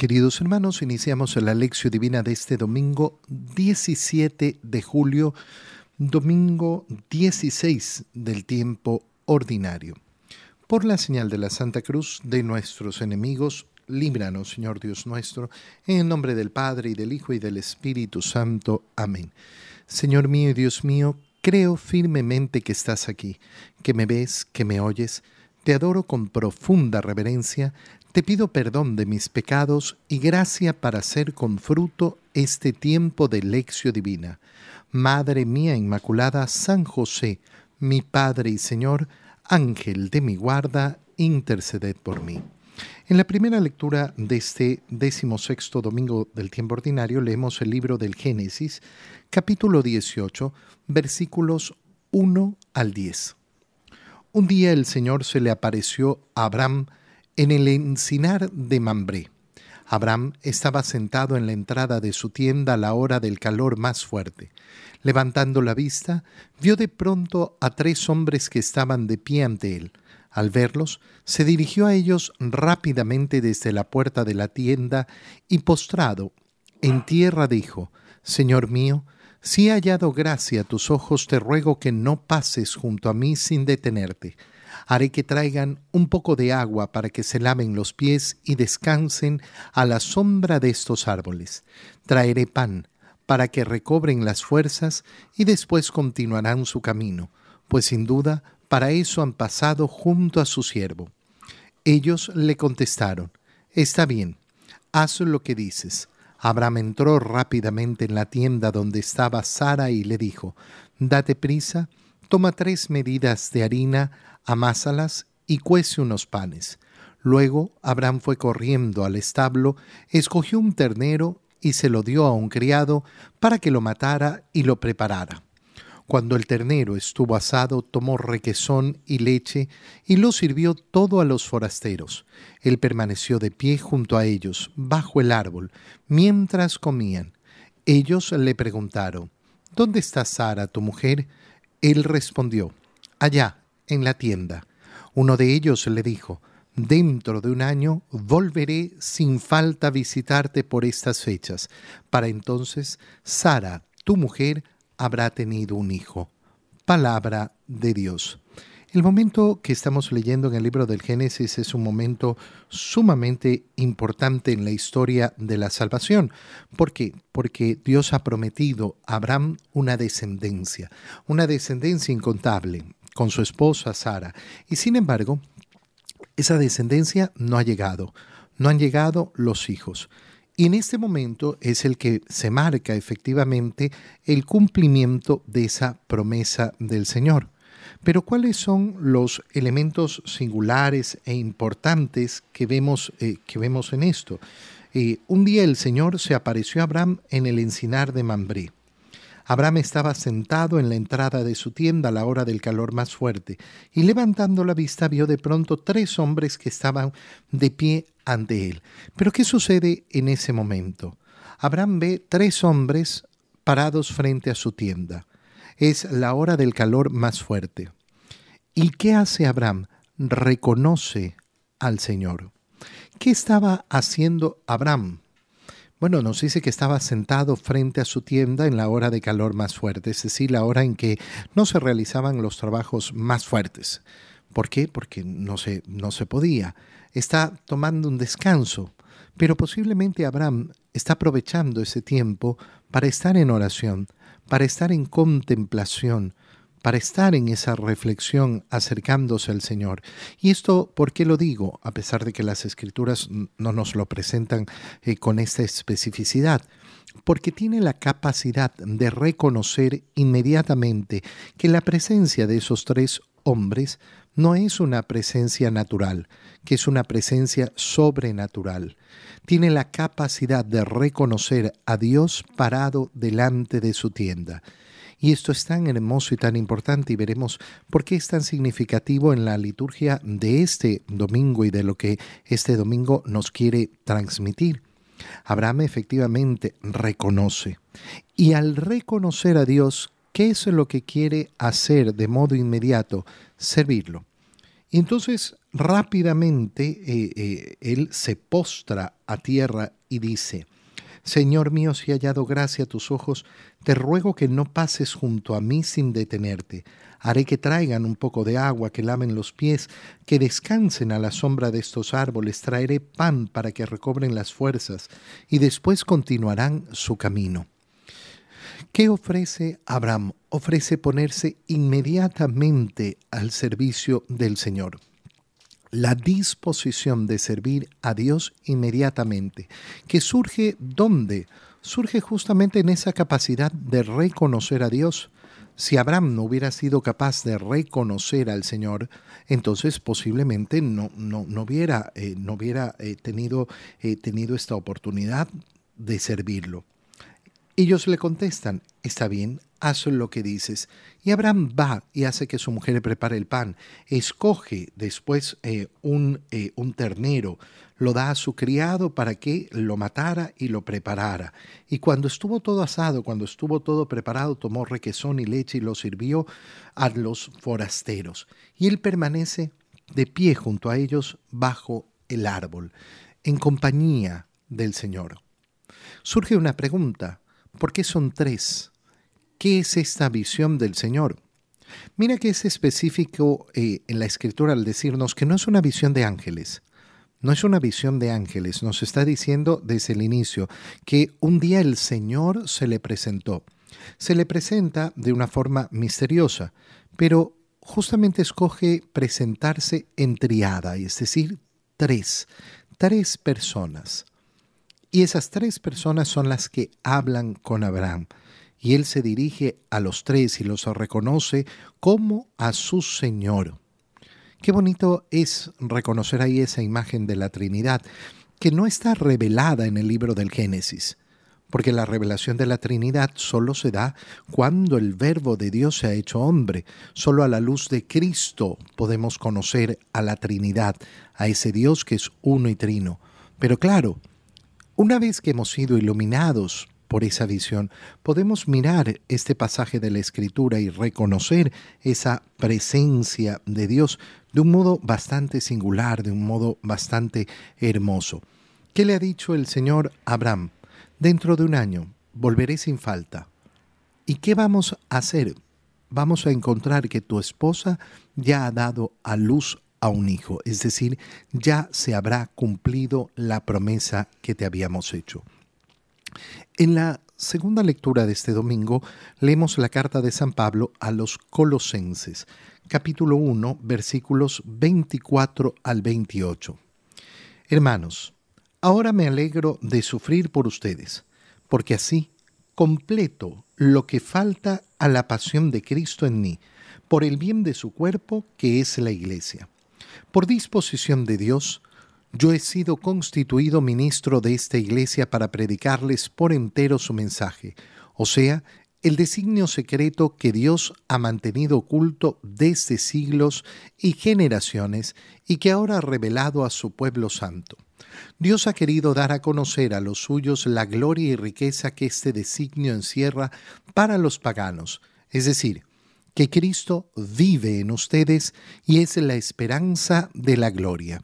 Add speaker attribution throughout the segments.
Speaker 1: Queridos hermanos, iniciamos la lección divina de este domingo 17 de julio, domingo 16 del tiempo ordinario. Por la señal de la Santa Cruz de nuestros enemigos, líbranos, Señor Dios nuestro, en el nombre del Padre y del Hijo y del Espíritu Santo. Amén. Señor mío y Dios mío, creo firmemente que estás aquí, que me ves, que me oyes. Te adoro con profunda reverencia te pido perdón de mis pecados y gracia para hacer con fruto este tiempo de lección divina. Madre mía Inmaculada, San José, mi Padre y Señor, Ángel de mi guarda, interceded por mí. En la primera lectura de este decimosexto domingo del tiempo ordinario leemos el libro del Génesis, capítulo 18, versículos 1 al 10. Un día el Señor se le apareció a Abraham en el encinar de Mambré. Abraham estaba sentado en la entrada de su tienda a la hora del calor más fuerte. Levantando la vista, vio de pronto a tres hombres que estaban de pie ante él. Al verlos, se dirigió a ellos rápidamente desde la puerta de la tienda y postrado en tierra dijo, Señor mío, si he hallado gracia a tus ojos, te ruego que no pases junto a mí sin detenerte haré que traigan un poco de agua para que se laven los pies y descansen a la sombra de estos árboles. Traeré pan para que recobren las fuerzas y después continuarán su camino, pues sin duda para eso han pasado junto a su siervo. Ellos le contestaron, Está bien, haz lo que dices. Abraham entró rápidamente en la tienda donde estaba Sara y le dijo, Date prisa, toma tres medidas de harina, amásalas y cuece unos panes. Luego Abraham fue corriendo al establo, escogió un ternero y se lo dio a un criado para que lo matara y lo preparara. Cuando el ternero estuvo asado, tomó requesón y leche y lo sirvió todo a los forasteros. Él permaneció de pie junto a ellos, bajo el árbol, mientras comían. Ellos le preguntaron, ¿Dónde está Sara, tu mujer? Él respondió, Allá, en la tienda. Uno de ellos le dijo, Dentro de un año volveré sin falta a visitarte por estas fechas. Para entonces, Sara, tu mujer, habrá tenido un hijo. Palabra de Dios. El momento que estamos leyendo en el libro del Génesis es un momento sumamente importante en la historia de la salvación. ¿Por qué? Porque Dios ha prometido a Abraham una descendencia, una descendencia incontable con su esposa Sara. Y sin embargo, esa descendencia no ha llegado, no han llegado los hijos. Y en este momento es el que se marca efectivamente el cumplimiento de esa promesa del Señor. Pero ¿cuáles son los elementos singulares e importantes que vemos, eh, que vemos en esto? Eh, un día el Señor se apareció a Abraham en el encinar de Mambré. Abraham estaba sentado en la entrada de su tienda a la hora del calor más fuerte, y levantando la vista vio de pronto tres hombres que estaban de pie ante él. Pero ¿qué sucede en ese momento? Abraham ve tres hombres parados frente a su tienda. Es la hora del calor más fuerte. ¿Y qué hace Abraham? Reconoce al Señor. ¿Qué estaba haciendo Abraham? Bueno, nos dice que estaba sentado frente a su tienda en la hora de calor más fuerte, es decir, la hora en que no se realizaban los trabajos más fuertes. ¿Por qué? Porque no se, no se podía. Está tomando un descanso, pero posiblemente Abraham está aprovechando ese tiempo para estar en oración, para estar en contemplación, para estar en esa reflexión acercándose al Señor. Y esto, ¿por qué lo digo? A pesar de que las escrituras no nos lo presentan eh, con esta especificidad. Porque tiene la capacidad de reconocer inmediatamente que la presencia de esos tres hombres no es una presencia natural, que es una presencia sobrenatural. Tiene la capacidad de reconocer a Dios parado delante de su tienda. Y esto es tan hermoso y tan importante y veremos por qué es tan significativo en la liturgia de este domingo y de lo que este domingo nos quiere transmitir. Abraham efectivamente reconoce. Y al reconocer a Dios, ¿qué es lo que quiere hacer de modo inmediato? Servirlo. Y entonces rápidamente eh, eh, él se postra a tierra y dice, Señor mío, si hallado gracia a tus ojos, te ruego que no pases junto a mí sin detenerte. Haré que traigan un poco de agua, que lamen los pies, que descansen a la sombra de estos árboles. Traeré pan para que recobren las fuerzas, y después continuarán su camino. ¿Qué ofrece Abraham? Ofrece ponerse inmediatamente al servicio del Señor la disposición de servir a Dios inmediatamente, que surge ¿dónde? Surge justamente en esa capacidad de reconocer a Dios. Si Abraham no hubiera sido capaz de reconocer al Señor, entonces posiblemente no, no, no hubiera, eh, no hubiera eh, tenido, eh, tenido esta oportunidad de servirlo. Ellos le contestan, está bien, haz lo que dices. Y Abraham va y hace que su mujer prepare el pan. Escoge después eh, un, eh, un ternero, lo da a su criado para que lo matara y lo preparara. Y cuando estuvo todo asado, cuando estuvo todo preparado, tomó requesón y leche y lo sirvió a los forasteros. Y él permanece de pie junto a ellos bajo el árbol, en compañía del Señor. Surge una pregunta, ¿por qué son tres? ¿Qué es esta visión del Señor? Mira que es específico eh, en la escritura al decirnos que no es una visión de ángeles. No es una visión de ángeles, nos está diciendo desde el inicio que un día el Señor se le presentó. Se le presenta de una forma misteriosa, pero justamente escoge presentarse en triada, es decir, tres, tres personas. Y esas tres personas son las que hablan con Abraham y él se dirige a los tres y los reconoce como a su Señor. Qué bonito es reconocer ahí esa imagen de la Trinidad, que no está revelada en el libro del Génesis, porque la revelación de la Trinidad solo se da cuando el Verbo de Dios se ha hecho hombre. Solo a la luz de Cristo podemos conocer a la Trinidad, a ese Dios que es uno y trino. Pero claro, una vez que hemos sido iluminados por esa visión, podemos mirar este pasaje de la Escritura y reconocer esa presencia de Dios de un modo bastante singular, de un modo bastante hermoso. ¿Qué le ha dicho el Señor a Abraham? Dentro de un año volveré sin falta. ¿Y qué vamos a hacer? Vamos a encontrar que tu esposa ya ha dado a luz a un hijo, es decir, ya se habrá cumplido la promesa que te habíamos hecho. En la segunda lectura de este domingo leemos la carta de San Pablo a los Colosenses, capítulo 1, versículos 24 al 28. Hermanos, ahora me alegro de sufrir por ustedes, porque así completo lo que falta a la pasión de Cristo en mí, por el bien de su cuerpo, que es la Iglesia. Por disposición de Dios, yo he sido constituido ministro de esta iglesia para predicarles por entero su mensaje, o sea, el designio secreto que Dios ha mantenido oculto desde siglos y generaciones y que ahora ha revelado a su pueblo santo. Dios ha querido dar a conocer a los suyos la gloria y riqueza que este designio encierra para los paganos, es decir, que Cristo vive en ustedes y es la esperanza de la gloria.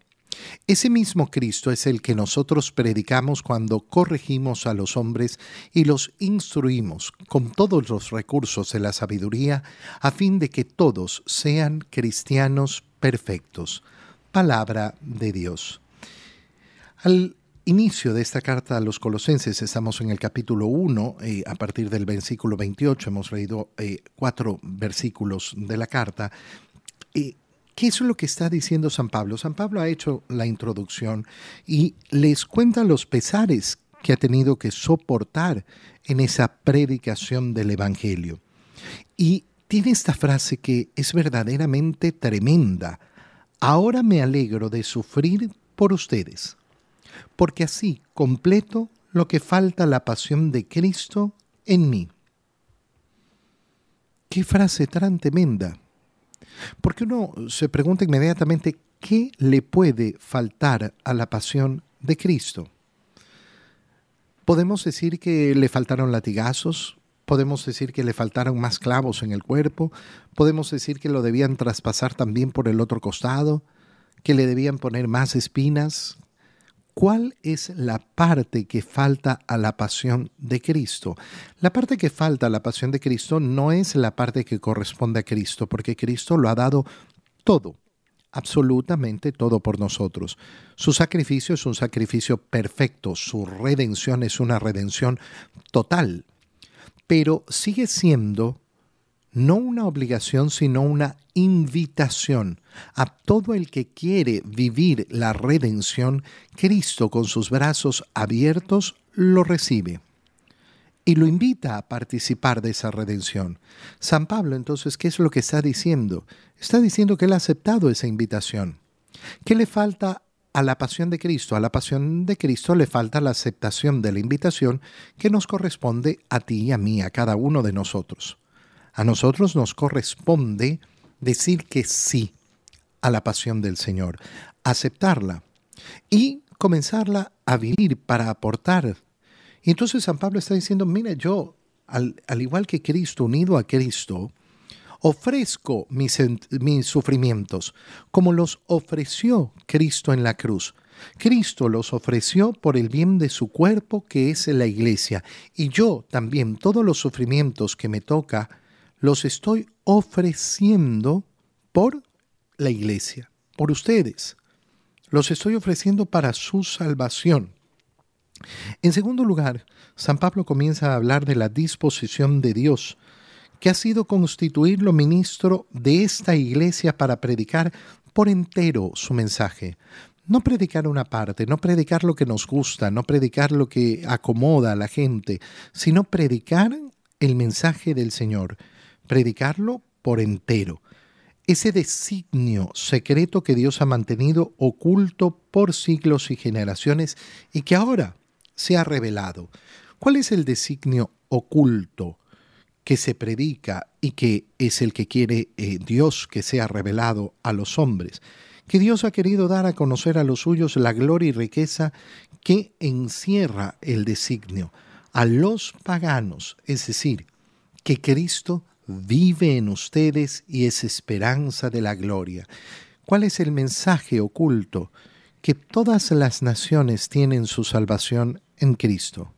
Speaker 1: Ese mismo Cristo es el que nosotros predicamos cuando corregimos a los hombres y los instruimos con todos los recursos de la sabiduría a fin de que todos sean cristianos perfectos. Palabra de Dios. Al inicio de esta carta a los colosenses estamos en el capítulo 1, eh, a partir del versículo 28, hemos leído eh, cuatro versículos de la carta. y ¿Qué es lo que está diciendo San Pablo? San Pablo ha hecho la introducción y les cuenta los pesares que ha tenido que soportar en esa predicación del Evangelio. Y tiene esta frase que es verdaderamente tremenda. Ahora me alegro de sufrir por ustedes, porque así completo lo que falta la pasión de Cristo en mí. Qué frase tan tremenda. Porque uno se pregunta inmediatamente, ¿qué le puede faltar a la pasión de Cristo? Podemos decir que le faltaron latigazos, podemos decir que le faltaron más clavos en el cuerpo, podemos decir que lo debían traspasar también por el otro costado, que le debían poner más espinas. ¿Cuál es la parte que falta a la pasión de Cristo? La parte que falta a la pasión de Cristo no es la parte que corresponde a Cristo, porque Cristo lo ha dado todo, absolutamente todo por nosotros. Su sacrificio es un sacrificio perfecto, su redención es una redención total, pero sigue siendo no una obligación, sino una invitación a todo el que quiere vivir la redención, Cristo con sus brazos abiertos lo recibe y lo invita a participar de esa redención. San Pablo entonces, ¿qué es lo que está diciendo? Está diciendo que él ha aceptado esa invitación. ¿Qué le falta a la pasión de Cristo? A la pasión de Cristo le falta la aceptación de la invitación que nos corresponde a ti y a mí, a cada uno de nosotros. A nosotros nos corresponde decir que sí a la pasión del Señor, aceptarla y comenzarla a vivir para aportar. Y entonces San Pablo está diciendo, mira, yo, al, igual que Cristo, unido a Cristo, ofrezco mis, mis sufrimientos como los ofreció Cristo en la cruz. Cristo los ofreció por el bien de su cuerpo que es la iglesia. Y yo también todos los sufrimientos que me toca los estoy ofreciendo por la iglesia, por ustedes. Los estoy ofreciendo para su salvación. En segundo lugar, San Pablo comienza a hablar de la disposición de Dios, que ha sido constituirlo ministro de esta iglesia para predicar por entero su mensaje. No predicar una parte, no predicar lo que nos gusta, no predicar lo que acomoda a la gente, sino predicar el mensaje del Señor predicarlo por entero. Ese designio secreto que Dios ha mantenido oculto por siglos y generaciones y que ahora se ha revelado. ¿Cuál es el designio oculto que se predica y que es el que quiere eh, Dios que sea revelado a los hombres? Que Dios ha querido dar a conocer a los suyos la gloria y riqueza que encierra el designio a los paganos, es decir, que Cristo vive en ustedes y es esperanza de la gloria. ¿Cuál es el mensaje oculto? Que todas las naciones tienen su salvación en Cristo.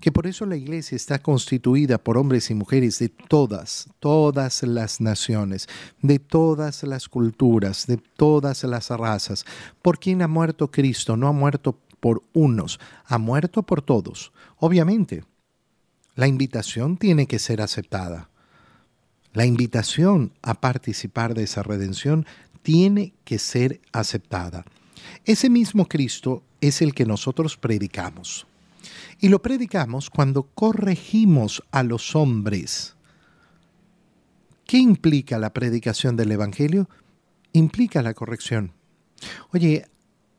Speaker 1: Que por eso la iglesia está constituida por hombres y mujeres de todas, todas las naciones, de todas las culturas, de todas las razas. ¿Por quién ha muerto Cristo? No ha muerto por unos, ha muerto por todos. Obviamente, la invitación tiene que ser aceptada. La invitación a participar de esa redención tiene que ser aceptada. Ese mismo Cristo es el que nosotros predicamos. Y lo predicamos cuando corregimos a los hombres. ¿Qué implica la predicación del Evangelio? Implica la corrección. Oye,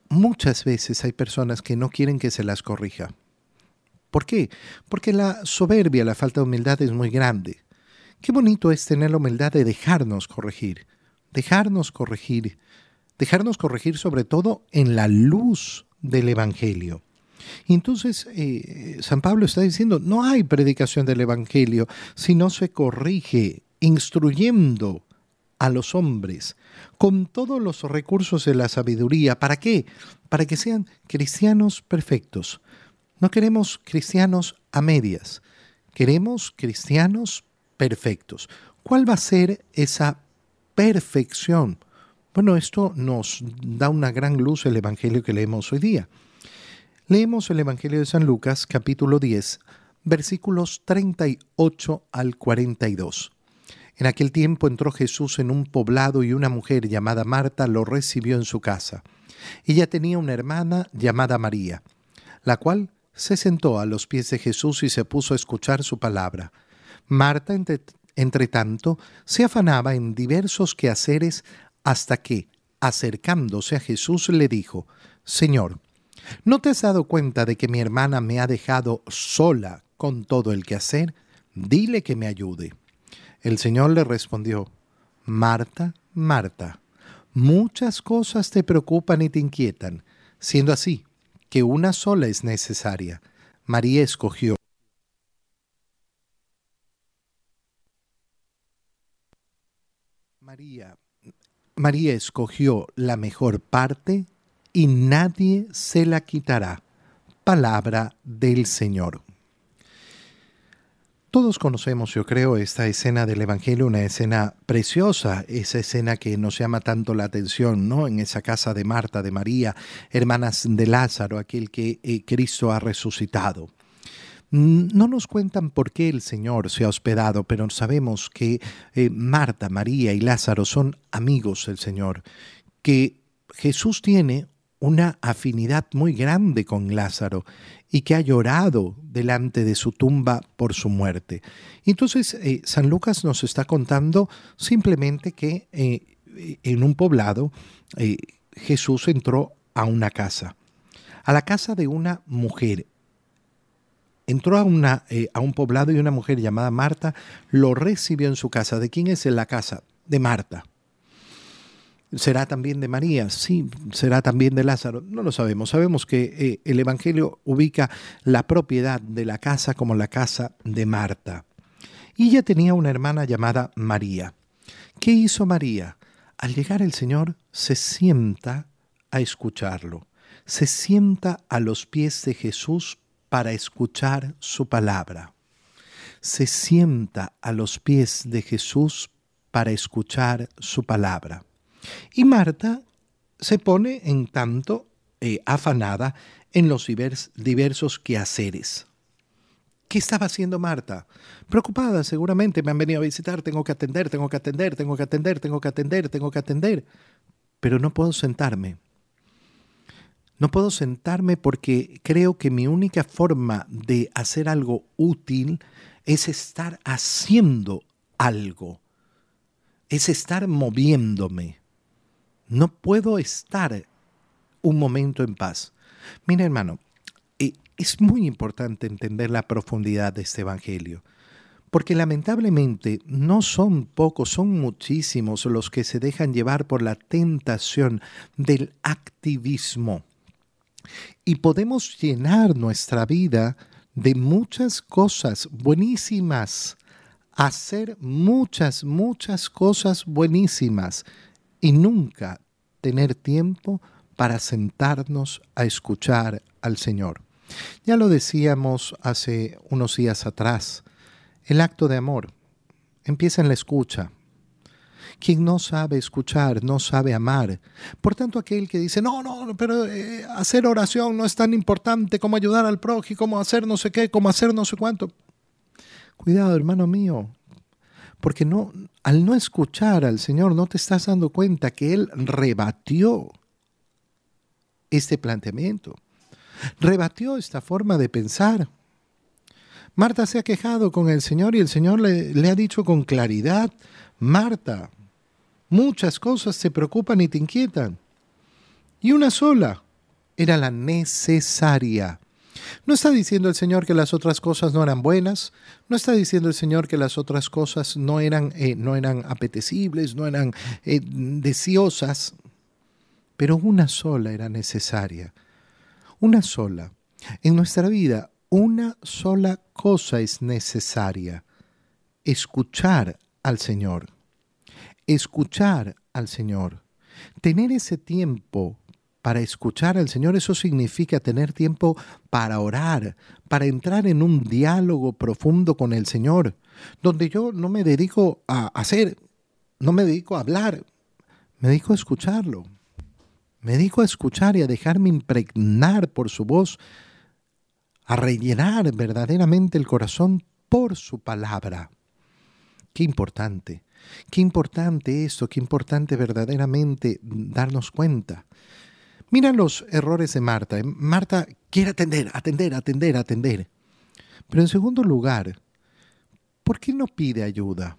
Speaker 1: muchas veces hay personas que no quieren que se las corrija. ¿Por qué? Porque la soberbia, la falta de humildad es muy grande. Qué bonito es tener la humildad de dejarnos corregir, dejarnos corregir, dejarnos corregir sobre todo en la luz del Evangelio. Y entonces eh, San Pablo está diciendo, no hay predicación del Evangelio si no se corrige instruyendo a los hombres con todos los recursos de la sabiduría. ¿Para qué? Para que sean cristianos perfectos. No queremos cristianos a medias, queremos cristianos perfectos. ¿Cuál va a ser esa perfección? Bueno, esto nos da una gran luz el Evangelio que leemos hoy día. Leemos el Evangelio de San Lucas capítulo 10, versículos 38 al 42. En aquel tiempo entró Jesús en un poblado y una mujer llamada Marta lo recibió en su casa. Ella tenía una hermana llamada María, la cual se sentó a los pies de Jesús y se puso a escuchar su palabra. Marta, entre, tanto, se afanaba en diversos quehaceres hasta que, acercándose a Jesús, le dijo, Señor, ¿no te has dado cuenta de que mi hermana me ha dejado sola con todo el quehacer? Dile que me ayude. El Señor le respondió, Marta, Marta, muchas cosas te preocupan y te inquietan, siendo así que una sola es necesaria. María escogió María escogió la mejor parte y nadie se la quitará. Palabra del Señor. Todos conocemos, yo creo, esta escena del Evangelio, una escena preciosa, esa escena que nos llama tanto la atención, ¿no? En esa casa de Marta, de María, hermanas de Lázaro, aquel que eh, Cristo ha resucitado. No nos cuentan por qué el Señor se ha hospedado, pero sabemos que eh, Marta, María y Lázaro son amigos del Señor, que Jesús tiene una afinidad muy grande con Lázaro y que ha llorado delante de su tumba por su muerte. Entonces, eh, San Lucas nos está contando simplemente que eh, en un poblado Jesús entró a una casa, a la casa de una mujer entró a, una, eh, a un poblado y una mujer llamada Marta lo recibió en su casa. ¿De quién es en la casa? De Marta. ¿Será también de María? Sí, será también de Lázaro. No lo sabemos. Sabemos que eh, el Evangelio ubica la propiedad de la casa como la casa de Marta. Y ella tenía una hermana llamada María. ¿Qué hizo María? Al llegar el Señor se sienta a escucharlo. Se sienta a los pies de Jesús para escuchar su palabra. Se sienta a los pies de Jesús para escuchar su palabra. Y Marta se pone en tanto eh, afanada en los diversos quehaceres. ¿Qué estaba haciendo Marta? Preocupada, seguramente me han venido a visitar, tengo que atender, tengo que atender, tengo que atender, tengo que atender, tengo que atender. Pero no puedo sentarme. No puedo sentarme porque creo que mi única forma de hacer algo útil es estar haciendo algo, es estar moviéndome. No puedo estar un momento en paz. Mira hermano, eh, es muy importante entender la profundidad de este Evangelio, porque lamentablemente no son pocos, son muchísimos los que se dejan llevar por la tentación del activismo y podemos llenar nuestra vida de muchas cosas buenísimas, hacer muchas, muchas cosas buenísimas y nunca tener tiempo para sentarnos a escuchar al Señor. Ya lo decíamos hace unos días atrás, el acto de amor empieza en la escucha, quien no sabe escuchar, no sabe amar. Por tanto, aquel que dice, no, no, pero eh, hacer oración no es tan importante como ayudar al prójimo, como hacer no sé qué, como hacer no sé cuánto. Cuidado, hermano mío, porque no, al no escuchar al Señor no te estás dando cuenta que Él rebatió este planteamiento, rebatió esta forma de pensar. Marta se ha quejado con el Señor y el Señor le, le ha dicho con claridad, Marta, Muchas cosas te preocupan y te inquietan. Y una sola era la necesaria. No está diciendo el Señor que las otras cosas no eran buenas, no está diciendo el Señor que las otras cosas no eran, eh, no eran apetecibles, no eran eh, deseosas, pero una sola era necesaria. Una sola. En nuestra vida, una sola cosa es necesaria. Escuchar al Señor escuchar al Señor. Tener ese tiempo para escuchar al Señor, eso significa tener tiempo para orar, para entrar en un diálogo profundo con el Señor, donde yo no me dedico a hacer, no me dedico a hablar, me dedico a escucharlo. Me dedico a escuchar y a dejarme impregnar por su voz, a rellenar verdaderamente el corazón por su palabra. Qué importante. Qué importante esto, qué importante verdaderamente darnos cuenta. Mira los errores de Marta. Marta quiere atender, atender, atender, atender. Pero en segundo lugar, ¿por qué no pide ayuda?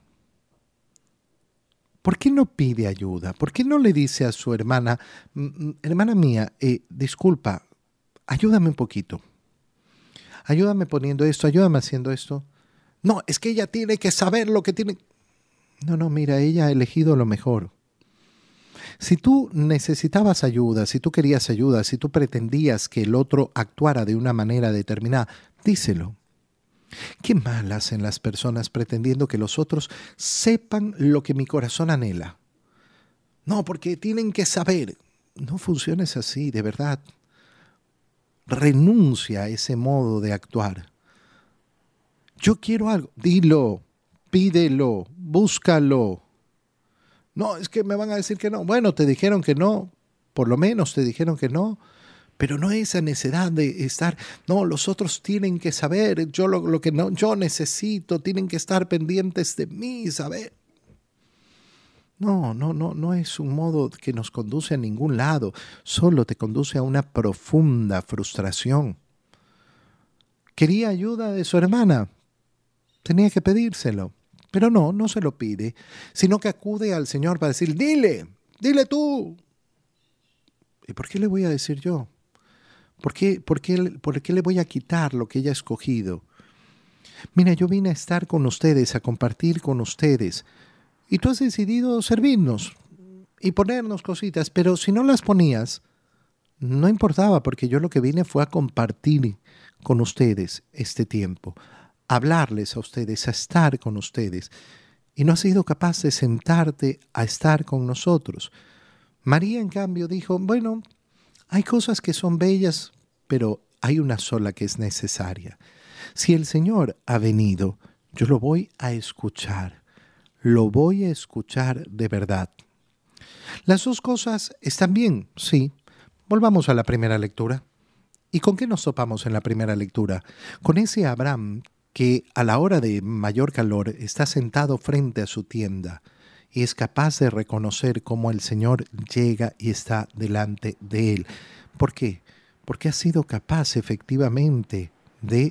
Speaker 1: ¿Por qué no pide ayuda? ¿Por qué no le dice a su hermana, hermana mía, eh, disculpa, ayúdame un poquito? Ayúdame poniendo esto, ayúdame haciendo esto. No, es que ella tiene que saber lo que tiene. No, no, mira, ella ha elegido lo mejor. Si tú necesitabas ayuda, si tú querías ayuda, si tú pretendías que el otro actuara de una manera determinada, díselo. Qué mal hacen las personas pretendiendo que los otros sepan lo que mi corazón anhela. No, porque tienen que saber. No funciones así, de verdad. Renuncia a ese modo de actuar. Yo quiero algo. Dilo, pídelo, búscalo. No, es que me van a decir que no. Bueno, te dijeron que no, por lo menos te dijeron que no, pero no esa necesidad de estar, no, los otros tienen que saber, yo lo, lo que no, yo necesito, tienen que estar pendientes de mí, saber. No, no, no, no es un modo que nos conduce a ningún lado, solo te conduce a una profunda frustración. Quería ayuda de su hermana, tenía que pedírselo. Pero no, no se lo pide, sino que acude al Señor para decir, dile, dile tú. ¿Y por qué le voy a decir yo? ¿Por qué, por qué, por qué le voy a quitar lo que ella ha escogido? Mira, yo vine a estar con ustedes, a compartir con ustedes, y tú has decidido servirnos y ponernos cositas, pero si no las ponías, no importaba, porque yo lo que vine fue a compartir con ustedes este tiempo, hablarles a ustedes, a estar con ustedes, y no has sido capaz de sentarte a estar con nosotros. María, en cambio, dijo, bueno, hay cosas que son bellas, pero hay una sola que es necesaria. Si el Señor ha venido, yo lo voy a escuchar, lo voy a escuchar de verdad. Las dos cosas están bien, sí. Volvamos a la primera lectura. ¿Y con qué nos topamos en la primera lectura? Con ese Abraham que a la hora de mayor calor está sentado frente a su tienda y es capaz de reconocer cómo el Señor llega y está delante de él. ¿Por qué? Porque ha sido capaz efectivamente de,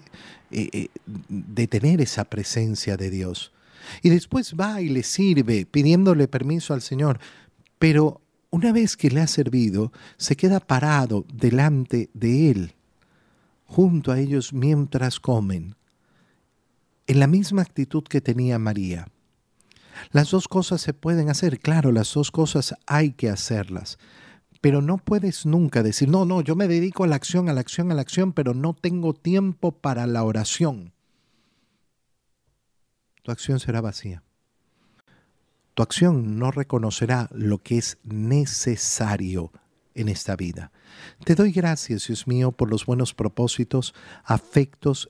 Speaker 1: eh, eh, de tener esa presencia de Dios. Y después va y le sirve pidiéndole permiso al Señor, pero una vez que le ha servido, se queda parado delante de él, junto a ellos mientras comen en la misma actitud que tenía María. Las dos cosas se pueden hacer, claro, las dos cosas hay que hacerlas, pero no puedes nunca decir, no, no, yo me dedico a la acción, a la acción, a la acción, pero no tengo tiempo para la oración. Tu acción será vacía. Tu acción no reconocerá lo que es necesario en esta vida. Te doy gracias, Dios mío, por los buenos propósitos, afectos